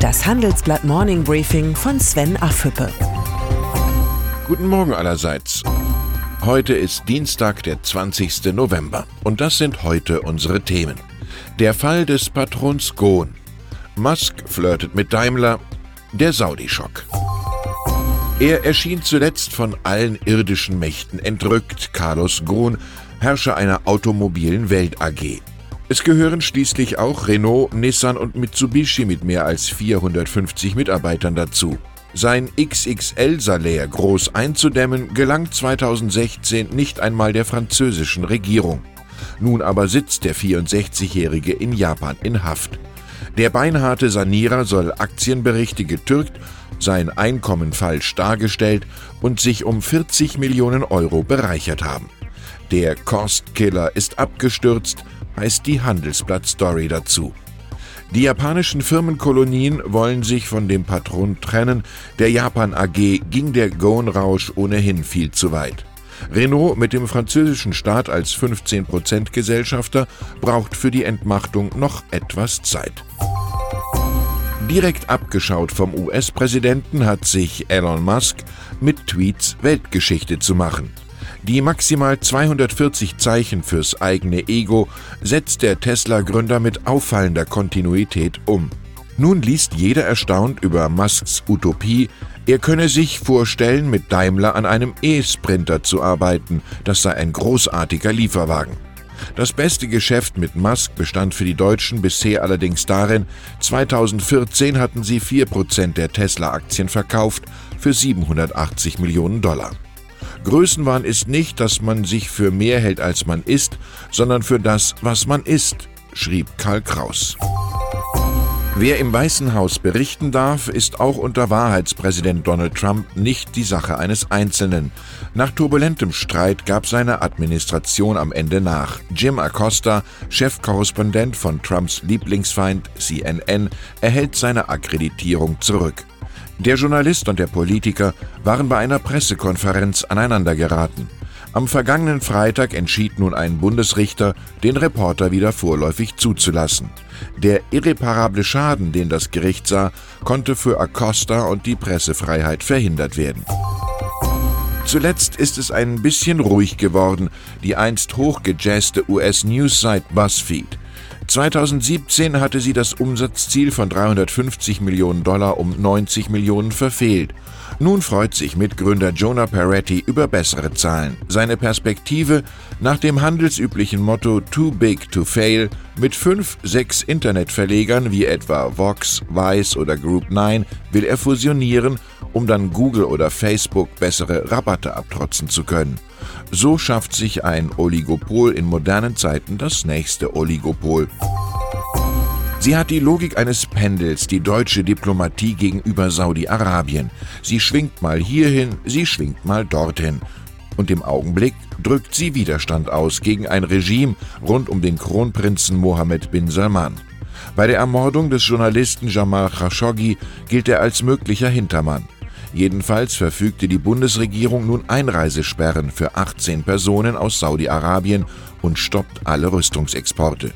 Das Handelsblatt Morning Briefing von Sven Affüppe. Guten Morgen allerseits. Heute ist Dienstag, der 20. November. Und das sind heute unsere Themen. Der Fall des Patrons Gohn. Musk flirtet mit Daimler. Der Saudi-Schock. Er erschien zuletzt von allen irdischen Mächten entrückt, Carlos Ghosn, Herrscher einer automobilen Welt AG. Es gehören schließlich auch Renault, Nissan und Mitsubishi mit mehr als 450 Mitarbeitern dazu. Sein XXL-Salär groß einzudämmen gelang 2016 nicht einmal der französischen Regierung. Nun aber sitzt der 64-Jährige in Japan in Haft. Der beinharte Sanierer soll Aktienberichte getürkt, sein Einkommen falsch dargestellt und sich um 40 Millionen Euro bereichert haben. Der Kostkiller ist abgestürzt, heißt die Handelsblatt-Story dazu. Die japanischen Firmenkolonien wollen sich von dem Patron trennen, der Japan AG ging der Gohn-Rausch ohnehin viel zu weit. Renault mit dem französischen Staat als 15% Gesellschafter braucht für die Entmachtung noch etwas Zeit. Direkt abgeschaut vom US-Präsidenten hat sich Elon Musk mit Tweets Weltgeschichte zu machen. Die maximal 240 Zeichen fürs eigene Ego setzt der Tesla-Gründer mit auffallender Kontinuität um. Nun liest jeder erstaunt über Musks Utopie, er könne sich vorstellen, mit Daimler an einem E-Sprinter zu arbeiten, das sei ein großartiger Lieferwagen. Das beste Geschäft mit Musk bestand für die Deutschen bisher allerdings darin, 2014 hatten sie 4% der Tesla-Aktien verkauft für 780 Millionen Dollar. Größenwahn ist nicht, dass man sich für mehr hält, als man ist, sondern für das, was man ist, schrieb Karl Kraus. Wer im Weißen Haus berichten darf, ist auch unter Wahrheitspräsident Donald Trump nicht die Sache eines Einzelnen. Nach turbulentem Streit gab seine Administration am Ende nach. Jim Acosta, Chefkorrespondent von Trumps Lieblingsfeind CNN, erhält seine Akkreditierung zurück. Der Journalist und der Politiker waren bei einer Pressekonferenz aneinandergeraten. Am vergangenen Freitag entschied nun ein Bundesrichter, den Reporter wieder vorläufig zuzulassen. Der irreparable Schaden, den das Gericht sah, konnte für Acosta und die Pressefreiheit verhindert werden. Zuletzt ist es ein bisschen ruhig geworden, die einst hochgejazzte US-News-Site BuzzFeed. 2017 hatte sie das Umsatzziel von 350 Millionen Dollar um 90 Millionen verfehlt. Nun freut sich Mitgründer Jonah Peretti über bessere Zahlen. Seine Perspektive nach dem handelsüblichen Motto Too Big to Fail mit fünf, sechs Internetverlegern wie etwa Vox, Vice oder Group 9 will er fusionieren, um dann Google oder Facebook bessere Rabatte abtrotzen zu können. So schafft sich ein Oligopol in modernen Zeiten das nächste Oligopol. Sie hat die Logik eines Pendels, die deutsche Diplomatie gegenüber Saudi-Arabien. Sie schwingt mal hierhin, sie schwingt mal dorthin. Und im Augenblick drückt sie Widerstand aus gegen ein Regime rund um den Kronprinzen Mohammed bin Salman. Bei der Ermordung des Journalisten Jamal Khashoggi gilt er als möglicher Hintermann. Jedenfalls verfügte die Bundesregierung nun Einreisesperren für 18 Personen aus Saudi-Arabien und stoppt alle Rüstungsexporte.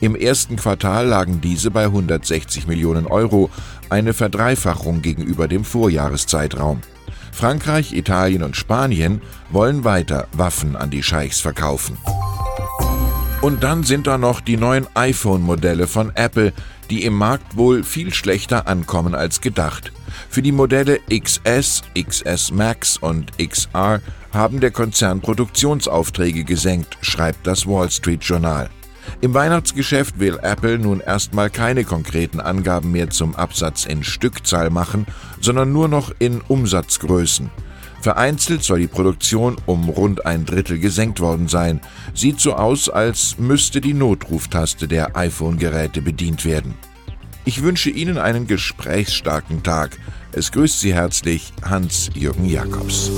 Im ersten Quartal lagen diese bei 160 Millionen Euro, eine Verdreifachung gegenüber dem Vorjahreszeitraum. Frankreich, Italien und Spanien wollen weiter Waffen an die Scheichs verkaufen. Und dann sind da noch die neuen iPhone-Modelle von Apple, die im Markt wohl viel schlechter ankommen als gedacht. Für die Modelle XS, XS Max und XR haben der Konzern Produktionsaufträge gesenkt, schreibt das Wall Street Journal. Im Weihnachtsgeschäft will Apple nun erstmal keine konkreten Angaben mehr zum Absatz in Stückzahl machen, sondern nur noch in Umsatzgrößen. Vereinzelt soll die Produktion um rund ein Drittel gesenkt worden sein. Sieht so aus, als müsste die Notruftaste der iPhone-Geräte bedient werden. Ich wünsche Ihnen einen gesprächsstarken Tag. Es grüßt Sie herzlich Hans-Jürgen Jakobs.